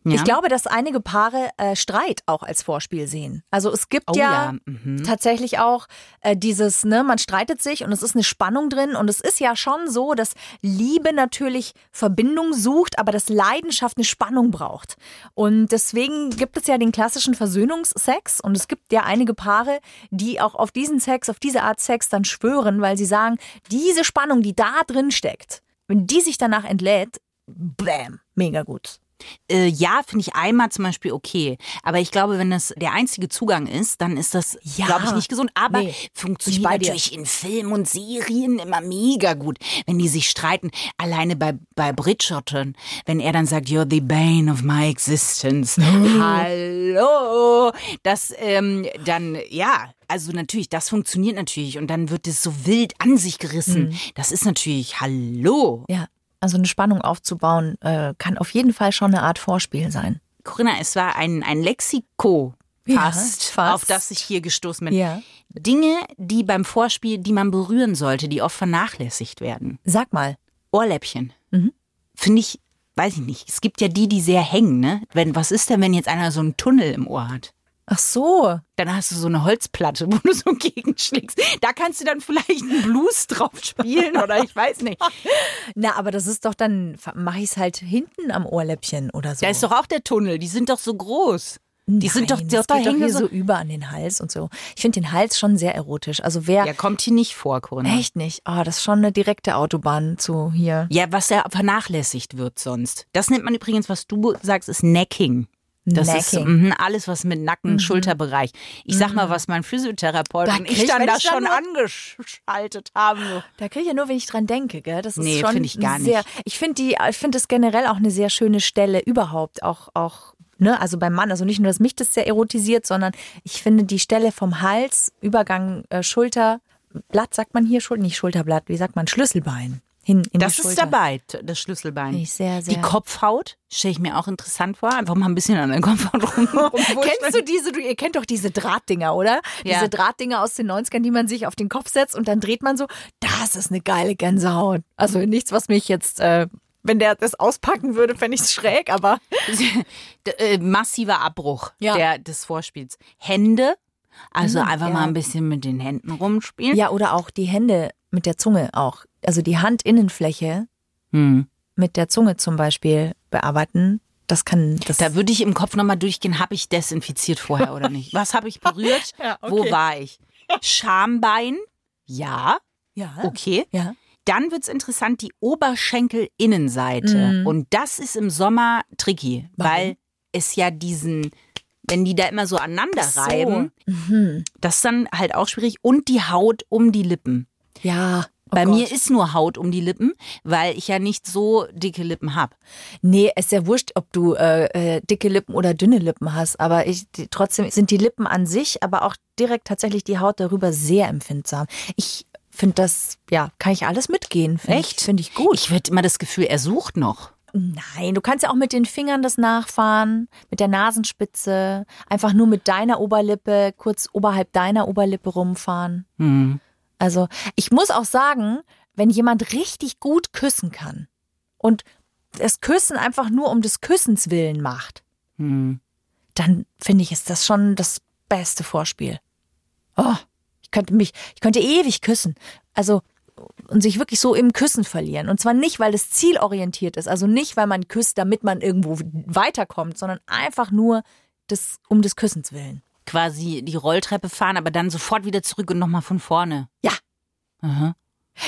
[SPEAKER 3] Ja.
[SPEAKER 2] Ich glaube, dass einige Paare äh, Streit auch als Vorspiel sehen. Also es gibt
[SPEAKER 3] Oh
[SPEAKER 2] ja,
[SPEAKER 3] ja, mhm.
[SPEAKER 2] tatsächlich auch äh, dieses, ne, man streitet sich und es ist eine Spannung drin und es ist ja schon so, dass Liebe natürlich Verbindung sucht, aber dass Leidenschaft eine Spannung braucht. Und deswegen gibt es ja den klassischen Versöhnungsex und es gibt ja einige Paare, die auch auf diesen Sex, auf diese Art Sex dann schwören, weil sie sagen, diese Spannung, die da drin steckt, wenn die sich danach entlädt, bam, mega gut.
[SPEAKER 3] Äh, ja, finde ich einmal zum Beispiel okay. Aber ich glaube, wenn das der einzige Zugang ist, dann ist das,
[SPEAKER 2] Ja.
[SPEAKER 3] glaube ich, nicht gesund. Aber
[SPEAKER 2] Nee,
[SPEAKER 3] funktioniert natürlich in Filmen und Serien immer mega gut, wenn die sich streiten. Alleine bei, bei Bridgerton, wenn er dann sagt, you're the bane of my existence. Hallo. Das, ähm, dann, ja, also natürlich, das funktioniert natürlich. Und dann wird es so wild an sich gerissen.
[SPEAKER 2] Mhm.
[SPEAKER 3] Das ist natürlich, hallo.
[SPEAKER 2] Ja, also eine Spannung aufzubauen, äh, kann auf jeden Fall schon eine Art Vorspiel sein.
[SPEAKER 3] Corinna, es war ein, ein Lexiko
[SPEAKER 2] Ja,
[SPEAKER 3] fast,
[SPEAKER 2] fast.
[SPEAKER 3] auf das ich hier gestoßen bin.
[SPEAKER 2] Ja.
[SPEAKER 3] Dinge, die beim Vorspiel, die man berühren sollte, die oft vernachlässigt werden.
[SPEAKER 2] Sag mal.
[SPEAKER 3] Ohrläppchen.
[SPEAKER 2] Mhm.
[SPEAKER 3] Finde ich, weiß ich nicht. Es gibt ja die, die sehr hängen, ne? Wenn, was ist denn, wenn jetzt einer so einen Tunnel im Ohr hat?
[SPEAKER 2] Ach so.
[SPEAKER 3] Dann hast du so eine Holzplatte, wo du so gegenschlägst. Da kannst du dann vielleicht einen Blues drauf spielen oder ich weiß nicht.
[SPEAKER 2] Na, aber das ist doch dann, mache ich es halt hinten am Ohrläppchen oder so.
[SPEAKER 3] Da ist doch auch der Tunnel. Die sind doch so groß. Die sind doch,
[SPEAKER 2] Nein,
[SPEAKER 3] doch
[SPEAKER 2] das
[SPEAKER 3] da
[SPEAKER 2] geht doch
[SPEAKER 3] hängen
[SPEAKER 2] hier
[SPEAKER 3] so.
[SPEAKER 2] so über an den Hals und so. Ich finde den Hals schon sehr erotisch. Also wer,
[SPEAKER 3] Ja, kommt hier nicht vor, Corinna.
[SPEAKER 2] echt nicht. Ah, das ist schon eine direkte Autobahn zu hier.
[SPEAKER 3] Ja, was ja vernachlässigt wird sonst. Das nennt man übrigens, was du sagst, ist Necking. Das ist
[SPEAKER 2] Necking.
[SPEAKER 3] mhm, alles, was mit Nacken, Schulterbereich. Ich sag mal, was mein Physiotherapeut
[SPEAKER 2] Da
[SPEAKER 3] und ich dann da
[SPEAKER 2] ich dann
[SPEAKER 3] schon angeschaltet haben.
[SPEAKER 2] Da kriege ich ja nur, wenn ich dran denke, gell? Das ist
[SPEAKER 3] Nee,
[SPEAKER 2] schon
[SPEAKER 3] ich gar
[SPEAKER 2] sehr.
[SPEAKER 3] nicht.
[SPEAKER 2] Ich finde die, ich finde es generell auch eine sehr schöne Stelle überhaupt, auch auch. Ne, also beim Mann, also nicht nur, dass mich das sehr erotisiert, sondern ich finde die Stelle vom Hals, Übergang äh, Schulterblatt, sagt man hier, Schul nicht Schulterblatt, wie sagt man, Schlüsselbein hin in
[SPEAKER 3] Das
[SPEAKER 2] die
[SPEAKER 3] ist
[SPEAKER 2] Schulter.
[SPEAKER 3] dabei, t- das Schlüsselbein.
[SPEAKER 2] Finde ich sehr, sehr.
[SPEAKER 3] Die Kopfhaut stelle ich mir auch interessant vor. Einfach mal ein bisschen an der Kopfhaut rum.
[SPEAKER 2] Kennst du diese, du, ihr kennt doch diese Drahtdinger, oder?
[SPEAKER 3] Ja.
[SPEAKER 2] Diese Drahtdinger aus den 90ern, die man sich auf den Kopf setzt und dann dreht man so. Das ist eine geile Gänsehaut. Also nichts, was mich jetzt, äh, wenn der das auspacken würde, fände ich es schräg, aber.
[SPEAKER 3] Äh, massiver Abbruch
[SPEAKER 2] Ja.
[SPEAKER 3] der, des Vorspiels. Hände, also
[SPEAKER 2] Mhm,
[SPEAKER 3] einfach
[SPEAKER 2] ja.
[SPEAKER 3] mal ein bisschen mit den Händen rumspielen.
[SPEAKER 2] Ja, oder auch die Hände mit der Zunge auch. Also die Handinnenfläche
[SPEAKER 3] Hm.
[SPEAKER 2] mit der Zunge zum Beispiel bearbeiten. Das kann, das
[SPEAKER 3] Da würde ich im Kopf nochmal durchgehen, habe ich desinfiziert vorher oder nicht? Was habe ich berührt?
[SPEAKER 2] Ja, okay.
[SPEAKER 3] Wo war ich? Schambein? Ja,
[SPEAKER 2] ja,
[SPEAKER 3] okay.
[SPEAKER 2] ja.
[SPEAKER 3] Dann wird's interessant, die Oberschenkelinnenseite.
[SPEAKER 2] Mhm.
[SPEAKER 3] Und das ist im Sommer tricky,
[SPEAKER 2] Warum?
[SPEAKER 3] weil es ja diesen, wenn die da immer so aneinander
[SPEAKER 2] so.
[SPEAKER 3] reiben,
[SPEAKER 2] Mhm.
[SPEAKER 3] das ist dann halt auch schwierig. Und die Haut um die Lippen.
[SPEAKER 2] Ja. oh
[SPEAKER 3] Bei
[SPEAKER 2] Gott.
[SPEAKER 3] mir ist nur Haut um die Lippen, weil ich ja nicht so dicke Lippen habe.
[SPEAKER 2] Nee, ist ja wurscht, ob du äh, äh, dicke Lippen oder dünne Lippen hast, aber ich, die, trotzdem sind die Lippen an sich, aber auch direkt tatsächlich die Haut darüber sehr empfindsam. Ich finde das, ja, kann ich alles mitgehen. Find
[SPEAKER 3] Echt?
[SPEAKER 2] Finde ich gut.
[SPEAKER 3] Ich werde immer das Gefühl, er sucht noch.
[SPEAKER 2] Nein, du kannst ja auch mit den Fingern das nachfahren, mit der Nasenspitze, einfach nur mit deiner Oberlippe, kurz oberhalb deiner Oberlippe rumfahren.
[SPEAKER 3] Hm.
[SPEAKER 2] Also ich muss auch sagen, wenn jemand richtig gut küssen kann und das Küssen einfach nur um des Küssens willen macht,
[SPEAKER 3] Hm.
[SPEAKER 2] dann finde ich, ist das schon das beste Vorspiel. Oh, ich könnte mich, ich könnte ewig küssen. Also, und sich wirklich so im Küssen verlieren. Und zwar nicht, weil es zielorientiert ist, also nicht, weil man küsst, damit man irgendwo weiterkommt, sondern einfach nur des, um des Küssens willen.
[SPEAKER 3] Quasi die Rolltreppe fahren, aber dann sofort wieder zurück und nochmal von vorne.
[SPEAKER 2] Ja.
[SPEAKER 3] Aha.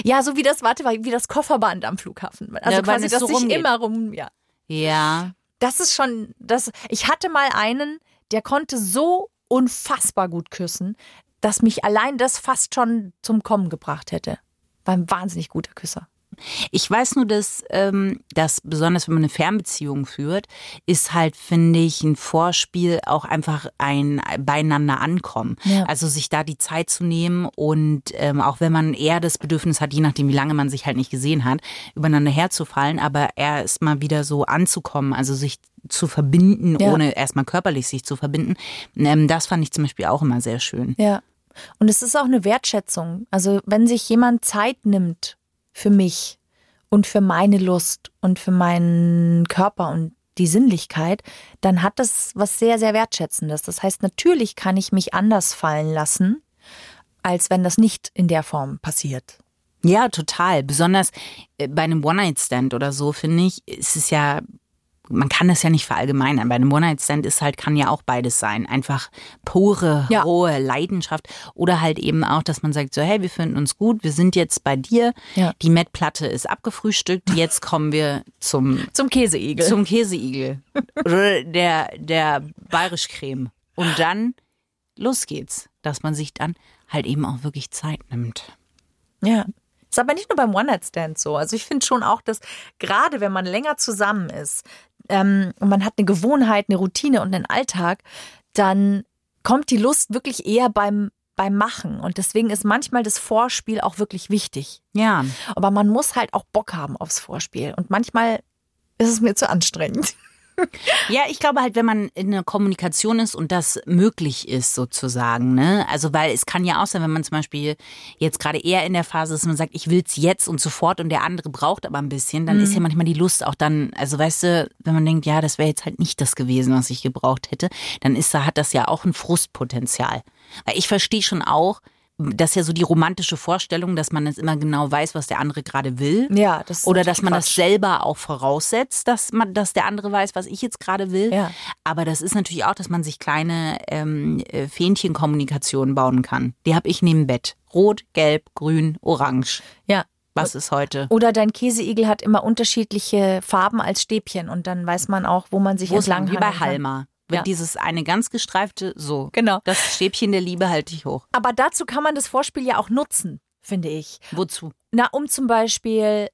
[SPEAKER 2] Ja, so wie das, warte, wie das Kofferband am Flughafen. Also
[SPEAKER 3] Ja,
[SPEAKER 2] quasi, dass
[SPEAKER 3] so
[SPEAKER 2] sich
[SPEAKER 3] rumgeht.
[SPEAKER 2] immer rum, ja.
[SPEAKER 3] Ja.
[SPEAKER 2] Das ist schon, das, ich hatte mal einen, der konnte so unfassbar gut küssen, dass mich allein das fast schon zum Kommen gebracht hätte. War ein wahnsinnig guter Küsser.
[SPEAKER 3] Ich weiß nur, dass ähm, das, besonders wenn man eine Fernbeziehung führt, ist halt, finde ich, ein Vorspiel auch einfach ein beieinander ankommen.
[SPEAKER 2] Ja.
[SPEAKER 3] Also sich da die Zeit zu nehmen und ähm, auch wenn man eher das Bedürfnis hat, je nachdem, wie lange man sich halt nicht gesehen hat, übereinander herzufallen, aber erst mal wieder so anzukommen, also sich zu verbinden,
[SPEAKER 2] Ja.
[SPEAKER 3] ohne erstmal körperlich sich zu verbinden. Ähm, das fand ich zum Beispiel auch immer sehr schön.
[SPEAKER 2] Ja. Und es ist auch eine Wertschätzung. Also wenn sich jemand Zeit nimmt für mich und für meine Lust und für meinen Körper und die Sinnlichkeit, dann hat das was sehr, sehr Wertschätzendes. Das heißt, natürlich kann ich mich anders fallen lassen, als wenn das nicht in der Form passiert.
[SPEAKER 3] Ja, total. Besonders äh, bei einem One-Night-Stand oder so, finde ich, ist es ja, man kann das ja nicht verallgemeinern. Bei einem One-Night-Stand ist halt, kann ja auch beides sein. Einfach pure,
[SPEAKER 2] Ja.
[SPEAKER 3] rohe Leidenschaft. Oder halt eben auch, dass man sagt so, hey, wir finden uns gut, wir sind jetzt bei dir.
[SPEAKER 2] Ja.
[SPEAKER 3] Die Mettplatte ist abgefrühstückt, jetzt kommen wir zum,
[SPEAKER 2] Zum Käseigel.
[SPEAKER 3] zum Käseigel. Oder der, der Bayerisch-Creme. Und dann, los geht's. Dass man sich dann halt eben auch wirklich Zeit nimmt.
[SPEAKER 2] Ja. Ist aber nicht nur beim One-Night-Stand so. Also ich finde schon auch, dass gerade wenn man länger zusammen ist ähm, und man hat eine Gewohnheit, eine Routine und einen Alltag, dann kommt die Lust wirklich eher beim, beim Machen. Und deswegen ist manchmal das Vorspiel auch wirklich wichtig.
[SPEAKER 3] Ja.
[SPEAKER 2] Aber man muss halt auch Bock haben aufs Vorspiel. Und manchmal ist es mir zu anstrengend.
[SPEAKER 3] Ja, ich glaube halt, wenn man in einer Kommunikation ist und das möglich ist, sozusagen, ne? Also, weil es kann ja auch sein, wenn man zum Beispiel jetzt gerade eher in der Phase ist, man sagt, ich will's jetzt und sofort und der andere braucht aber ein bisschen, dann ist ja manchmal die Lust auch dann, also weißt du, wenn man denkt, ja, das wäre jetzt halt nicht das gewesen, was ich gebraucht hätte, dann ist da, hat das ja auch ein Frustpotenzial. Weil ich verstehe schon auch, das ist ja so die romantische Vorstellung, dass man jetzt immer genau weiß, was der andere gerade will.
[SPEAKER 2] Ja, das ist
[SPEAKER 3] Oder dass man das
[SPEAKER 2] Quatsch.
[SPEAKER 3] selber auch voraussetzt, dass man, dass der andere weiß, was ich jetzt gerade will.
[SPEAKER 2] Ja.
[SPEAKER 3] Aber das ist natürlich auch, dass man sich kleine ähm, äh, Fähnchenkommunikationen bauen kann. Die habe ich neben Bett. Rot, gelb, grün, orange.
[SPEAKER 2] Ja.
[SPEAKER 3] Was ist heute?
[SPEAKER 2] Oder dein Käseigel hat immer unterschiedliche Farben als Stäbchen und dann weiß man auch, wo man sich
[SPEAKER 3] Wo
[SPEAKER 2] entlang?
[SPEAKER 3] Wie bei. Halma. Wenn
[SPEAKER 2] Ja.
[SPEAKER 3] dieses eine ganz gestreifte, so.
[SPEAKER 2] Genau.
[SPEAKER 3] Das Stäbchen der Liebe halte ich hoch.
[SPEAKER 2] Aber dazu kann man das Vorspiel ja auch nutzen, finde ich.
[SPEAKER 3] Wozu?
[SPEAKER 2] Na, um zum Beispiel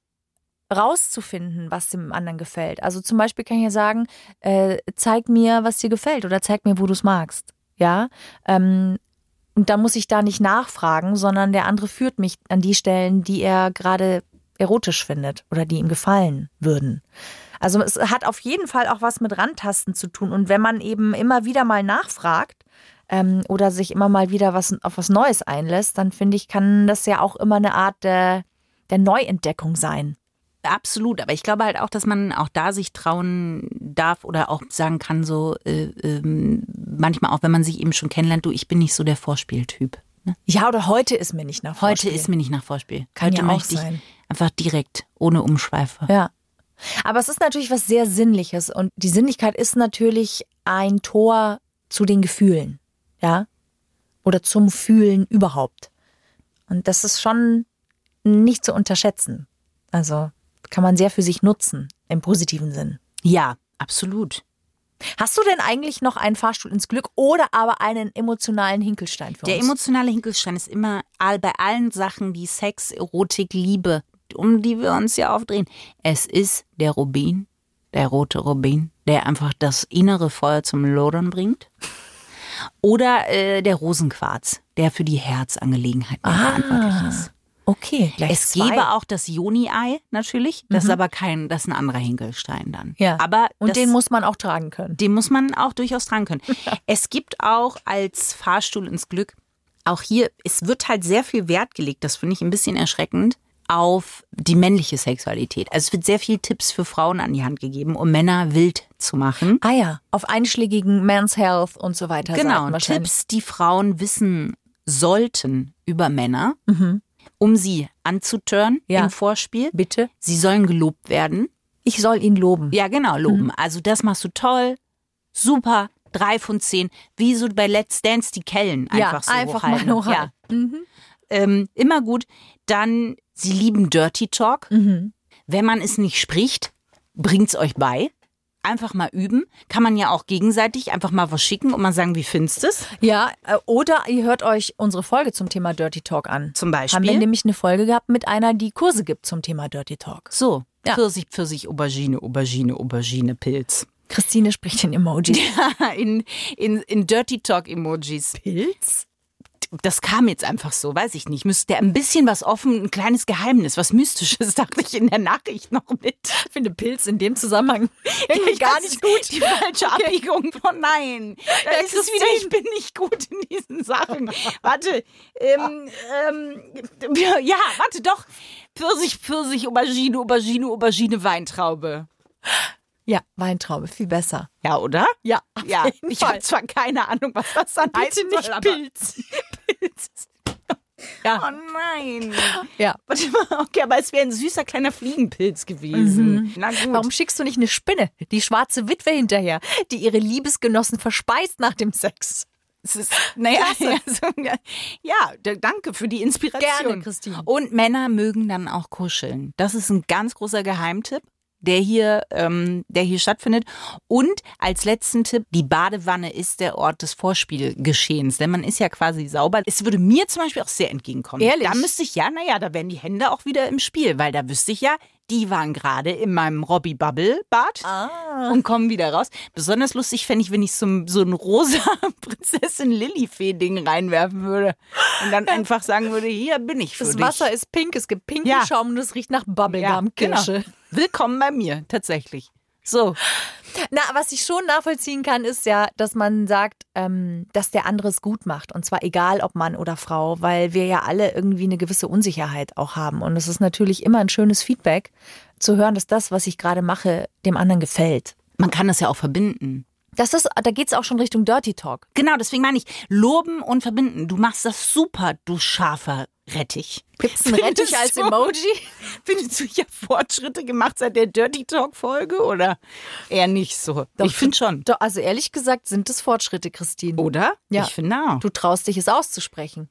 [SPEAKER 2] rauszufinden, was dem anderen gefällt. Also zum Beispiel kann ich ja sagen, äh, zeig mir, was dir gefällt oder zeig mir, wo du es magst. Ja. Ähm, und dann muss ich da nicht nachfragen, sondern der andere führt mich an die Stellen, die er gerade erotisch findet oder die ihm gefallen würden. Also es hat auf jeden Fall auch was mit Randtasten zu tun. Und wenn man eben immer wieder mal nachfragt ähm, oder sich immer mal wieder was auf was Neues einlässt, dann finde ich, kann das ja auch immer eine Art der, der Neuentdeckung sein.
[SPEAKER 3] Absolut, aber ich glaube halt auch, dass man auch da sich trauen darf oder auch sagen kann, so äh, ähm, manchmal auch, wenn man sich eben schon kennenlernt, du, ich bin nicht so der Vorspieltyp. Ne?
[SPEAKER 2] Ja, oder heute ist mir nicht nach
[SPEAKER 3] Heute
[SPEAKER 2] Vorspiel.
[SPEAKER 3] ist mir nicht nach Vorspiel.
[SPEAKER 2] Kann
[SPEAKER 3] Heute
[SPEAKER 2] ja auch
[SPEAKER 3] möchte ich
[SPEAKER 2] sein.
[SPEAKER 3] einfach direkt, ohne Umschweife.
[SPEAKER 2] Ja. Aber es ist natürlich was sehr Sinnliches und die Sinnlichkeit ist natürlich ein Tor zu den Gefühlen. Ja. Oder zum Fühlen überhaupt. Und das ist schon nicht zu unterschätzen. Also kann man sehr für sich nutzen, im positiven Sinn.
[SPEAKER 3] Ja, absolut.
[SPEAKER 2] Hast du denn eigentlich noch einen Fahrstuhl ins Glück oder aber einen emotionalen Hinkelstein für
[SPEAKER 3] Der
[SPEAKER 2] uns?
[SPEAKER 3] emotionale Hinkelstein ist immer all, bei allen Sachen, die Sex, Erotik, Liebe, um die wir uns ja aufdrehen. Es ist der Rubin, der rote Rubin, der einfach das innere Feuer zum Lodern bringt. Oder äh, der Rosenquarz, der für die Herzangelegenheiten verantwortlich ist.
[SPEAKER 2] okay, gleich
[SPEAKER 3] Es
[SPEAKER 2] zwei.
[SPEAKER 3] gäbe auch das Joni-Ei natürlich. Das ist aber kein, das ist ein anderer Hinkelstein dann.
[SPEAKER 2] Ja.
[SPEAKER 3] Aber
[SPEAKER 2] und
[SPEAKER 3] das,
[SPEAKER 2] den muss man auch tragen können.
[SPEAKER 3] den muss man auch durchaus tragen können. Es gibt auch als Fahrstuhl ins Glück, auch hier, es wird halt sehr viel Wert gelegt, das finde ich ein bisschen erschreckend, auf die männliche Sexualität. Also es wird sehr viel Tipps für Frauen an die Hand gegeben, um Männer wild zu machen.
[SPEAKER 2] Ah ja, auf einschlägigen Men's Health und so weiter.
[SPEAKER 3] Genau. Tipps, die Frauen wissen sollten über Männer, um sie anzutören
[SPEAKER 2] Ja.
[SPEAKER 3] im Vorspiel.
[SPEAKER 2] Bitte?
[SPEAKER 3] Sie sollen gelobt werden.
[SPEAKER 2] Ich soll ihn loben.
[SPEAKER 3] Ja, genau, loben. Also das machst du toll, super, drei von zehn, wie so bei Let's Dance die Kellen
[SPEAKER 2] Ja,
[SPEAKER 3] einfach so
[SPEAKER 2] einfach
[SPEAKER 3] hochhalten.
[SPEAKER 2] mal
[SPEAKER 3] Ja.
[SPEAKER 2] hochhalten.
[SPEAKER 3] Ähm, immer gut. Dann, sie lieben Dirty Talk.
[SPEAKER 2] Mhm.
[SPEAKER 3] Wenn man es nicht spricht, bringt's euch bei. Einfach mal üben. Kann man ja auch gegenseitig einfach mal was schicken und mal sagen, wie findest du es?
[SPEAKER 2] Ja, äh, oder ihr hört euch unsere Folge zum Thema Dirty Talk an.
[SPEAKER 3] Zum Beispiel.
[SPEAKER 2] Haben wir nämlich eine Folge gehabt mit einer, die Kurse gibt zum Thema Dirty Talk.
[SPEAKER 3] So,
[SPEAKER 2] Ja.
[SPEAKER 3] Pfirsich, Pfirsich, Aubergine, Aubergine, Aubergine, Pilz.
[SPEAKER 2] Christine spricht in Emojis.
[SPEAKER 3] in, in, in Dirty Talk Emojis.
[SPEAKER 2] Pilz?
[SPEAKER 3] Das kam jetzt einfach so, weiß ich nicht. Müsste ein bisschen was offen, ein kleines Geheimnis, was Mystisches, dachte ich in der Nachricht noch mit.
[SPEAKER 2] Ich finde Pilz in dem Zusammenhang irgendwie
[SPEAKER 3] Ich
[SPEAKER 2] gar nicht gut.
[SPEAKER 3] Die falsche Abbiegung von nein. Da
[SPEAKER 2] Ja,
[SPEAKER 3] ist es wieder, ich bin nicht gut in diesen Sachen. Warte, ähm, ähm, ja, warte doch. Pfirsich, Pfirsich, Aubergine, Aubergine, Aubergine, Weintraube.
[SPEAKER 2] Ja, Weintraube, viel besser.
[SPEAKER 3] Ja, oder?
[SPEAKER 2] Ja,
[SPEAKER 3] Ja, ich habe zwar keine Ahnung, was das dann heißt.
[SPEAKER 2] Bitte nicht
[SPEAKER 3] soll,
[SPEAKER 2] Pilz. Ja.
[SPEAKER 3] Oh nein.
[SPEAKER 2] Ja.
[SPEAKER 3] Warte mal, okay, aber es wäre ein süßer kleiner Fliegenpilz gewesen. Na gut.
[SPEAKER 2] Warum schickst du nicht eine Spinne, die schwarze Witwe hinterher, die ihre Liebesgenossen verspeist nach dem Sex?
[SPEAKER 3] Es ist, naja, ja, so, ja, danke für die Inspiration.
[SPEAKER 2] Gerne, Christine.
[SPEAKER 3] Und Männer mögen dann auch kuscheln. Das ist ein ganz großer Geheimtipp, der hier, ähm, der hier stattfindet. Und als letzten Tipp, die Badewanne ist der Ort des Vorspielgeschehens, denn man ist ja quasi sauber. Es würde mir zum Beispiel auch sehr entgegenkommen.
[SPEAKER 2] Ehrlich?
[SPEAKER 3] Da müsste ich ja, naja, da wären die Hände auch wieder im Spiel, weil da wüsste ich ja, die waren gerade in meinem Robbie Bubble Bad
[SPEAKER 2] Ah.
[SPEAKER 3] und kommen wieder raus. Besonders lustig fände ich, wenn ich so, ein- so ein rosa Prinzessin Lillifee-Ding reinwerfen würde und dann einfach sagen würde, hier bin ich für
[SPEAKER 2] Das
[SPEAKER 3] dich.
[SPEAKER 2] Wasser ist pink, es gibt pinken
[SPEAKER 3] Ja.
[SPEAKER 2] Schaum und es riecht nach
[SPEAKER 3] ja,
[SPEAKER 2] Bubblegum-Kirsche.
[SPEAKER 3] genau. Willkommen bei mir, tatsächlich. So,
[SPEAKER 2] Na, was ich schon nachvollziehen kann, ist ja, dass man sagt, ähm, dass der andere es gut macht. Und zwar egal, ob Mann oder Frau, weil wir ja alle irgendwie eine gewisse Unsicherheit auch haben. Und es ist natürlich immer ein schönes Feedback zu hören, dass das, was ich gerade mache, dem anderen gefällt.
[SPEAKER 3] man kann das ja auch verbinden.
[SPEAKER 2] Das ist, da geht's auch schon Richtung Dirty Talk.
[SPEAKER 3] Genau, deswegen meine ich, loben und verbinden. Du machst das super, du scharfer Rettich.
[SPEAKER 2] Gibt's einen Rettich
[SPEAKER 3] Findest
[SPEAKER 2] als
[SPEAKER 3] du?
[SPEAKER 2] Emoji?
[SPEAKER 3] Findest du, ich habe Fortschritte gemacht seit der Dirty Talk-Folge oder eher nicht so?
[SPEAKER 2] Doch,
[SPEAKER 3] ich finde schon.
[SPEAKER 2] Doch, also ehrlich gesagt sind es Fortschritte, Christine.
[SPEAKER 3] Oder?
[SPEAKER 2] Ja.
[SPEAKER 3] Ich finde auch.
[SPEAKER 2] Du traust dich, es auszusprechen.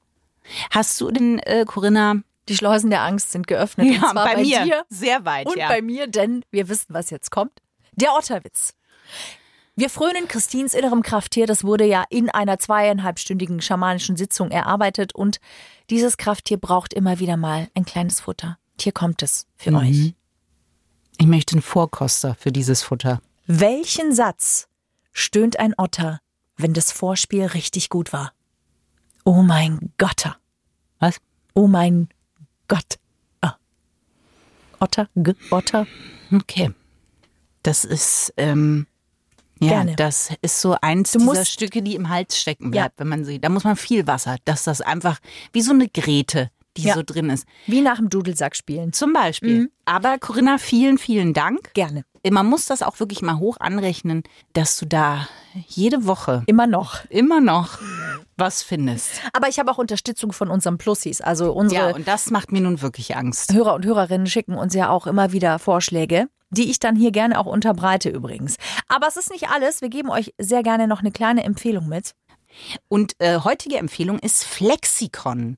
[SPEAKER 3] Hast du denn, äh, Corinna,
[SPEAKER 2] Die Schleusen der Angst sind geöffnet. und zwar bei,
[SPEAKER 3] mir
[SPEAKER 2] dir
[SPEAKER 3] sehr weit,
[SPEAKER 2] und
[SPEAKER 3] ja.
[SPEAKER 2] bei mir, denn wir wissen, was jetzt kommt. Der Otterwitz. Wir frönen Christins innerem Krafttier. Das wurde ja in einer zweieinhalbstündigen schamanischen Sitzung erarbeitet und dieses Krafttier braucht immer wieder mal ein kleines Futter. Hier kommt es für
[SPEAKER 3] Mhm.
[SPEAKER 2] euch.
[SPEAKER 3] Ich möchte einen Vorkoster für dieses Futter.
[SPEAKER 2] Welchen Satz stöhnt ein Otter, wenn das Vorspiel richtig gut war? Oh mein Gotter.
[SPEAKER 3] Was?
[SPEAKER 2] Oh mein Gott. Ah. Otter, G Otter.
[SPEAKER 3] Okay. Das ist, ähm, ja,
[SPEAKER 2] Gerne.
[SPEAKER 3] das ist so eins
[SPEAKER 2] Du
[SPEAKER 3] dieser Stücke, die im Hals stecken
[SPEAKER 2] Ja.
[SPEAKER 3] bleibt, wenn man sie. Da muss man viel Wasser, dass das einfach wie so eine Grete, die
[SPEAKER 2] Ja.
[SPEAKER 3] so drin ist.
[SPEAKER 2] Wie nach dem Dudelsack spielen.
[SPEAKER 3] Zum Beispiel.
[SPEAKER 2] Mhm.
[SPEAKER 3] Aber Corinna, vielen, vielen Dank.
[SPEAKER 2] Gerne.
[SPEAKER 3] Man muss das auch wirklich mal hoch anrechnen, dass du da jede Woche
[SPEAKER 2] Immer noch.
[SPEAKER 3] immer noch was findest.
[SPEAKER 2] Aber ich habe auch Unterstützung von unseren Plussis. Also unsere
[SPEAKER 3] Ja, und das macht mir nun wirklich Angst.
[SPEAKER 2] Hörer und Hörerinnen schicken uns ja auch immer wieder Vorschläge, die ich dann hier gerne auch unterbreite übrigens. Aber es ist nicht alles. Wir geben euch sehr gerne noch eine kleine Empfehlung mit.
[SPEAKER 3] Und äh, heutige Empfehlung ist Flexikon.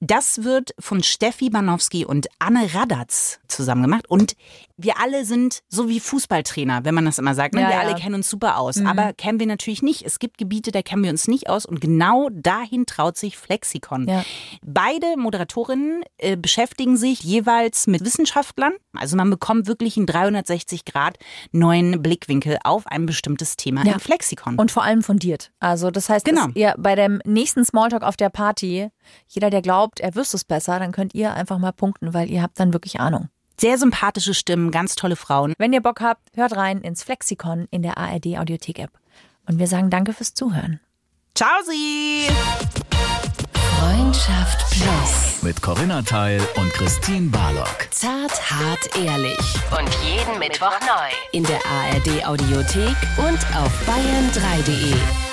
[SPEAKER 3] Das wird von Steffi Banowski und Anne Radatz zusammen gemacht. Und wir alle sind so wie Fußballtrainer, wenn man das immer sagt. Ne?
[SPEAKER 2] Ja,
[SPEAKER 3] wir
[SPEAKER 2] ja. Mhm.
[SPEAKER 3] alle kennen uns super aus. Aber kennen wir natürlich nicht. Es gibt Gebiete, da kennen wir uns nicht aus. Und genau dahin traut sich Flexikon.
[SPEAKER 2] Ja.
[SPEAKER 3] Beide Moderatorinnen äh, beschäftigen sich jeweils mit Wissenschaftlern. Also man bekommt wirklich einen 360 Grad neuen Blickwinkel auf ein bestimmtes Thema
[SPEAKER 2] Ja.
[SPEAKER 3] im Flexikon.
[SPEAKER 2] Und vor allem fundiert. Also das heißt,
[SPEAKER 3] Genau.
[SPEAKER 2] dass ihr bei dem nächsten Smalltalk auf der Party, jeder, der glaubt, er wüsste es besser, dann könnt ihr einfach mal punkten, weil ihr habt dann wirklich Ahnung.
[SPEAKER 3] Sehr sympathische Stimmen, ganz tolle Frauen.
[SPEAKER 2] Wenn ihr Bock habt, hört rein ins Flexikon in der ARD Audiothek App. Und wir sagen danke fürs Zuhören.
[SPEAKER 3] Ciao Sie!
[SPEAKER 1] Freundschaft Plus.
[SPEAKER 4] Mit Corinna Teil und Christine Barlock.
[SPEAKER 1] Zart, hart, ehrlich. Und jeden Mittwoch neu. In der ARD Audiothek und auf bayern3.de.